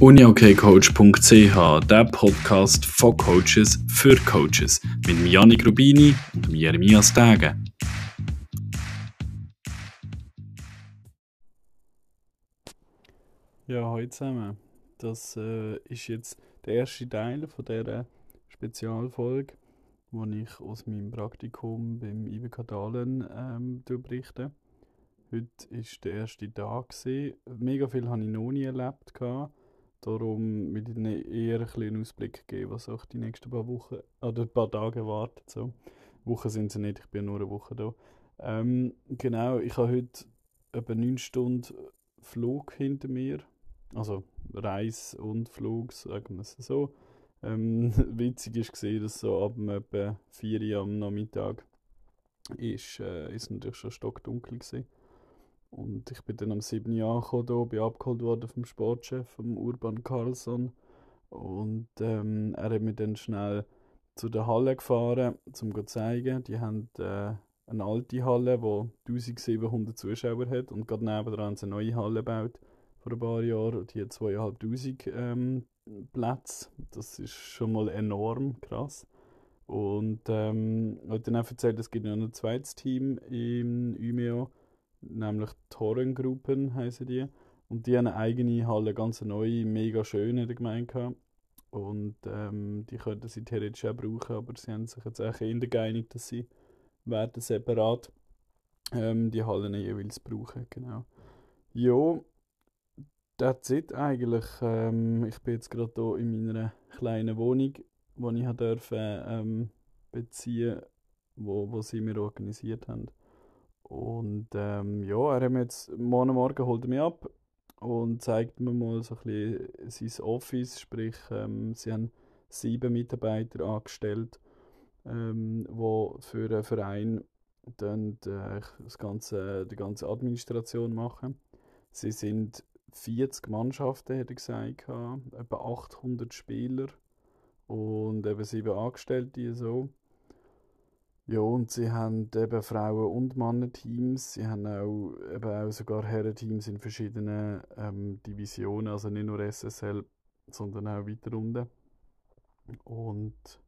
uniokcoach.ch, der Podcast von Coaches für Coaches mit Janik Rubini und Jeremias Tage. Ja, heute zusammen. Das äh, ist jetzt der erste Teil von dieser Spezialfolge, wo ich aus meinem Praktikum beim IBK Dahlen ähm, berichte. Heute war der erste Tag. Gewesen. Mega viel habe ich noch nie erlebt. Gehabt. Darum will ich eher ein einen Ausblick geben, was auch die nächsten paar Wochen oder paar Tage erwartet. So. Wochen sind sie nicht, ich bin nur eine Woche da. Ähm, genau, ich habe heute etwa 9 Stunden Flug hinter mir. Also Reis und Flug, sagen wir es so. Ähm, witzig ist gesehen, dass so ab etwa 4 Uhr am Nachmittag ist, äh, ist natürlich schon stockdunkel gewesen. Und ich bin dann am 7. Jahr gekommen, bin abgeholt worden vom Sportchef, vom Urban Carlson. Und ähm, er hat mich dann schnell zu der Halle gefahren, um zu zeigen. Die haben äh, eine alte Halle, die 1700 Zuschauer hat. Und gerade nebenan haben sie eine neue Halle gebaut vor ein paar Jahren. Die hat 2500 ähm, Plätze. Das ist schon mal enorm krass. Und ähm, hat dann auch erzählt, es gibt noch ein zweites Team im Umeo nämlich Torrengruppen heißen die. Und die haben eine eigene Halle, ganz neue, mega schön in der Gemeinde. Und ähm, die könnten sie theoretisch auch brauchen, aber sie haben sich jetzt auch eher geeinigt, dass sie werden separat ähm, die Hallen jeweils brauchen, genau. Ja, that's it eigentlich. Ähm, ich bin jetzt gerade hier in meiner kleinen Wohnung, die ich durfte, ähm, beziehen, wo, wo sie mir organisiert haben. Und ähm, ja, er hat mir jetzt morgen Morgen holt mich ab und zeigt mir mal so ein bisschen sein Office, sprich, ähm, sie haben sieben Mitarbeiter angestellt, ähm, für einen Verein dann äh, das ganze, die ganze Administration machen. Sie sind 40 Mannschaften, hätte ich gesagt, etwa 800 Spieler und eben sieben Angestellte so. Ja, und sie haben eben Frauen- und Männer-Teams. Sie haben auch, eben auch sogar Herren-Teams in verschiedenen ähm, Divisionen, also nicht nur SSL, sondern auch weiter unten. Und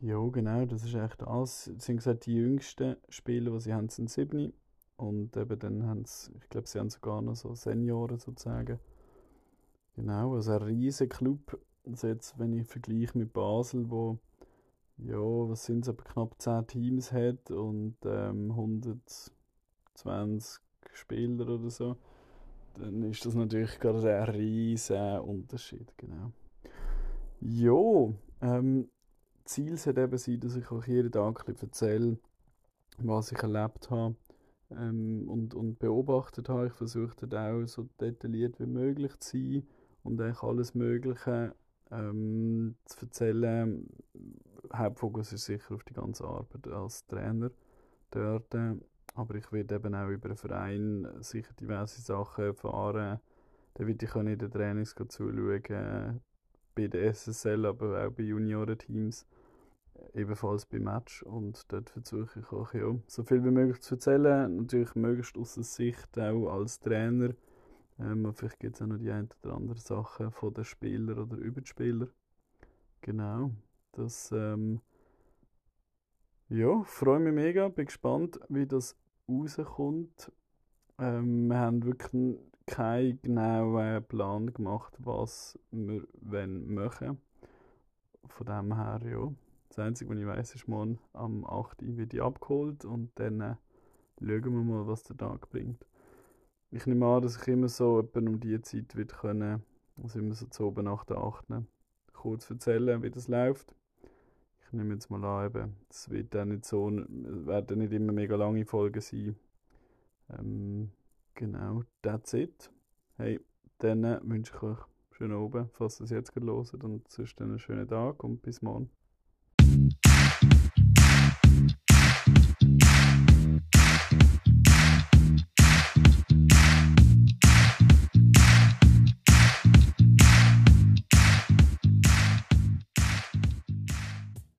ja, genau, das ist echt alles. Sie haben gesagt, die jüngsten Spieler, die sie haben, sind sieben. Und eben dann haben sie, ich glaube, sie haben sogar noch so Senioren sozusagen. Genau, also ein riesiger Club. Also jetzt, wenn ich vergleiche mit Basel, wo ja, was sind es, etwa knapp 10 Teams hat und ähm, 120 Spieler oder so, dann ist das natürlich gerade ein riesiger Unterschied, genau. Ja, ähm, Ziel sollte eben sein, dass ich euch jeden Tag ein erzähle, was ich erlebt habe ähm, und, und beobachtet habe. Ich versuche dann auch so detailliert wie möglich zu sein und eigentlich alles Mögliche ähm, zu erzählen. Hauptfokus ist sicher auf die ganze Arbeit als Trainer dort. Aber ich werde eben auch über den Verein sicher diverse Sachen erfahren. Da werde ich auch in den Trainings zuschauen, bei der SSL, aber auch bei Juniorenteams, ebenfalls bei Match. Und dort versuche ich auch ja, so viel wie möglich zu erzählen. Natürlich möglichst aus der Sicht auch als Trainer ähm, vielleicht gibt es auch noch die ein oder andere Sachen von den Spielern oder über die Spieler. Genau. Das, ähm, ja, freue mich mega, bin gespannt, wie das rauskommt. Ähm, wir haben wirklich keinen genauen Plan gemacht, was wir wenn machen. Von dem her, ja. Das Einzige, was ich weiß, ist, morgen am 8. Uhr wird ich abgeholt und dann äh, schauen wir mal, was der Tag bringt. Ich nehme an, dass ich immer so etwa um diese Zeit wird können, also immer so zu oben nach der 8. kurz erzählen, wie das läuft. Ich nehme jetzt mal an, es wird dann nicht so, werden nicht immer mega lange Folgen sein. Ähm, genau, that's it. Hey, dann wünsche ich euch schönen Abend, falls ihr es jetzt hört und sonst einen schönen Tag und bis morgen.